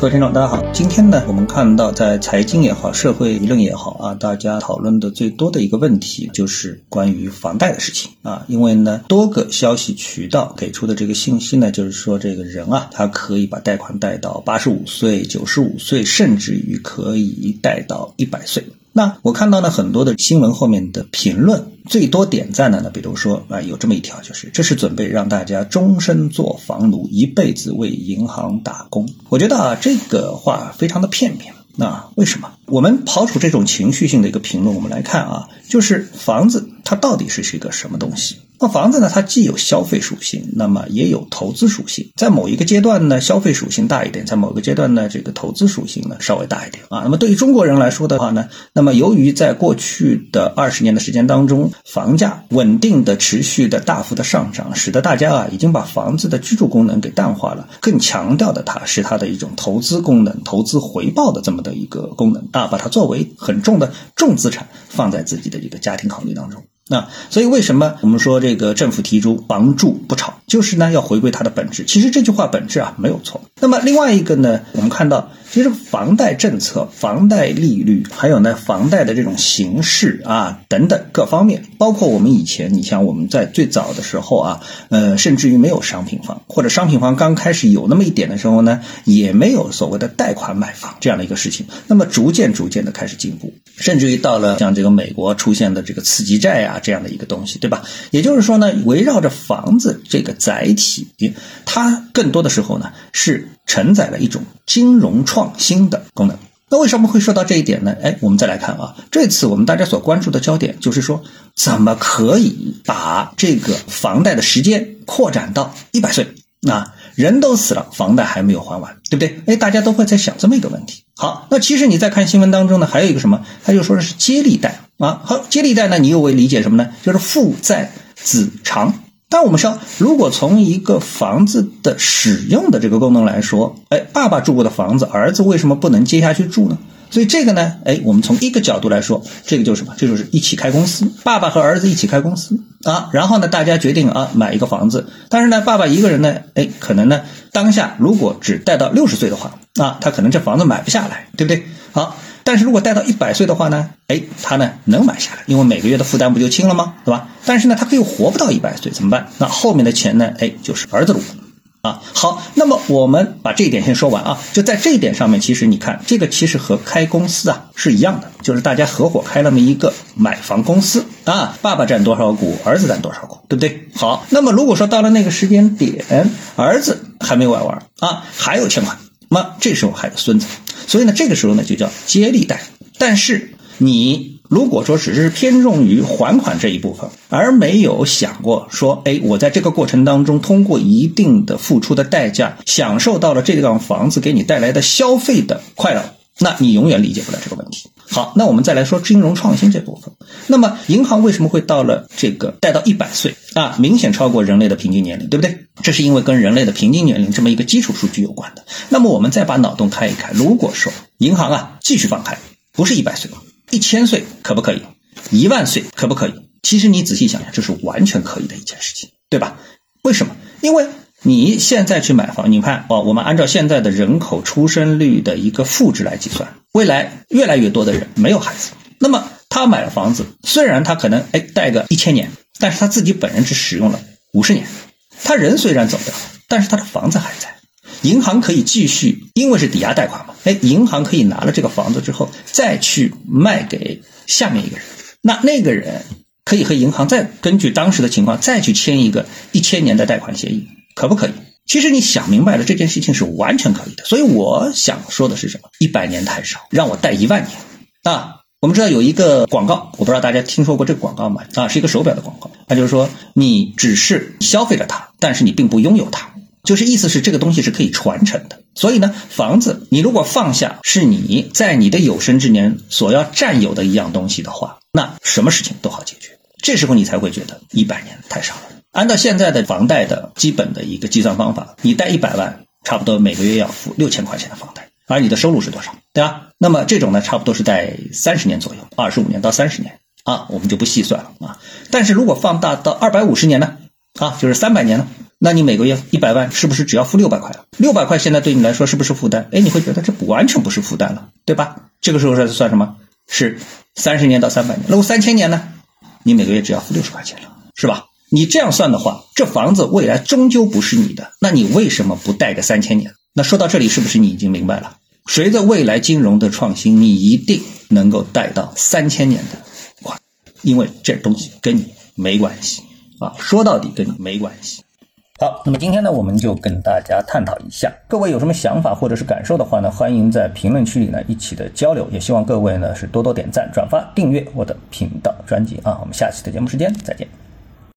各位听众，大家好。今天呢，我们看到在财经也好，社会舆论也好啊，大家讨论的最多的一个问题就是关于房贷的事情啊。因为呢，多个消息渠道给出的这个信息呢，就是说这个人啊，他可以把贷款贷到八十五岁、九十五岁，甚至于可以贷到一百岁。那我看到了，很多的新闻后面的评论最多点赞的呢，比如说啊，有这么一条，就是这是准备让大家终身做房奴，一辈子为银行打工。我觉得啊，这个话非常的片面。那为什么？我们刨除这种情绪性的一个评论，我们来看啊，就是房子它到底是是一个什么东西？那房子呢？它既有消费属性，那么也有投资属性。在某一个阶段呢，消费属性大一点；在某个阶段呢，这个投资属性呢稍微大一点啊。那么对于中国人来说的话呢，那么由于在过去的二十年的时间当中，房价稳定的、持续的、大幅的上涨，使得大家啊已经把房子的居住功能给淡化了，更强调的它是它的一种投资功能、投资回报的这么的一个功能啊，把它作为很重的重资产放在自己的这个家庭考虑当中。那所以为什么我们说这个政府提出房住不炒，就是呢要回归它的本质。其实这句话本质啊没有错。那么另外一个呢，我们看到。其实房贷政策、房贷利率，还有呢房贷的这种形式啊等等各方面，包括我们以前，你像我们在最早的时候啊，呃，甚至于没有商品房，或者商品房刚开始有那么一点的时候呢，也没有所谓的贷款买房这样的一个事情。那么逐渐逐渐的开始进步，甚至于到了像这个美国出现的这个刺激债啊这样的一个东西，对吧？也就是说呢，围绕着房子这个载体，它更多的时候呢是。承载了一种金融创新的功能。那为什么会说到这一点呢？哎，我们再来看啊，这次我们大家所关注的焦点就是说，怎么可以把这个房贷的时间扩展到一百岁？那人都死了，房贷还没有还完，对不对？哎，大家都会在想这么一个问题。好，那其实你在看新闻当中呢，还有一个什么？他就说的是接力贷啊。好，接力贷呢，你又会理解什么呢？就是父债子偿。但我们说，如果从一个房子的使用的这个功能来说，哎，爸爸住过的房子，儿子为什么不能接下去住呢？所以这个呢，哎，我们从一个角度来说，这个就是什么？这就是一起开公司，爸爸和儿子一起开公司啊。然后呢，大家决定啊买一个房子，但是呢，爸爸一个人呢，哎，可能呢，当下如果只贷到六十岁的话啊，他可能这房子买不下来，对不对？好。但是如果贷到一百岁的话呢？哎，他呢能买下来，因为每个月的负担不就轻了吗？对吧？但是呢，他可以活不到一百岁，怎么办？那后面的钱呢？哎，就是儿子撸啊。好，那么我们把这一点先说完啊。就在这一点上面，其实你看，这个其实和开公司啊是一样的，就是大家合伙开那么一个买房公司啊，爸爸占多少股，儿子占多少股，对不对？好，那么如果说到了那个时间点，儿子还没买完啊，还有欠款。那这时候还有孙子，所以呢，这个时候呢就叫接力贷。但是你如果说只是偏重于还款这一部分，而没有想过说，哎，我在这个过程当中通过一定的付出的代价，享受到了这栋房子给你带来的消费的快乐。那你永远理解不了这个问题。好，那我们再来说金融创新这部分。那么银行为什么会到了这个贷到一百岁啊？明显超过人类的平均年龄，对不对？这是因为跟人类的平均年龄这么一个基础数据有关的。那么我们再把脑洞开一开，如果说银行啊继续放开，不是一百岁，一千岁可不可以？一万岁可不可以？其实你仔细想想，这是完全可以的一件事情，对吧？为什么？因为。你现在去买房，你看哦，我们按照现在的人口出生率的一个负值来计算，未来越来越多的人没有孩子，那么他买了房子，虽然他可能哎贷个一千年，但是他自己本人只使用了五十年，他人虽然走掉了，但是他的房子还在，银行可以继续，因为是抵押贷款嘛，哎，银行可以拿了这个房子之后再去卖给下面一个人，那那个人可以和银行再根据当时的情况再去签一个一千年的贷款协议。可不可以？其实你想明白了，这件事情是完全可以的。所以我想说的是什么？一百年太少，让我贷一万年。啊，我们知道有一个广告，我不知道大家听说过这个广告吗？啊，是一个手表的广告。它就是说，你只是消费了它，但是你并不拥有它。就是意思是这个东西是可以传承的。所以呢，房子你如果放下是你在你的有生之年所要占有的一样东西的话，那什么事情都好解决。这时候你才会觉得一百年太少了。按照现在的房贷的基本的一个计算方法，你贷一百万，差不多每个月要付六千块钱的房贷，而你的收入是多少，对吧？那么这种呢，差不多是在三十年左右，二十五年到三十年啊，我们就不细算了啊。但是如果放大到二百五十年呢，啊，就是三百年呢，那你每个月一百万是不是只要付六百块了？六百块现在对你来说是不是负担？哎，你会觉得这不完全不是负担了，对吧？这个时候是算什么？是三十年到三百年。那我三千年呢？你每个月只要付六十块钱了，是吧？你这样算的话，这房子未来终究不是你的，那你为什么不贷个三千年？那说到这里，是不是你已经明白了？随着未来金融的创新，你一定能够贷到三千年的款，因为这东西跟你没关系啊，说到底跟你没关系。好，那么今天呢，我们就跟大家探讨一下，各位有什么想法或者是感受的话呢，欢迎在评论区里呢一起的交流，也希望各位呢是多多点赞、转发、订阅我的频道专辑啊，我们下期的节目时间再见。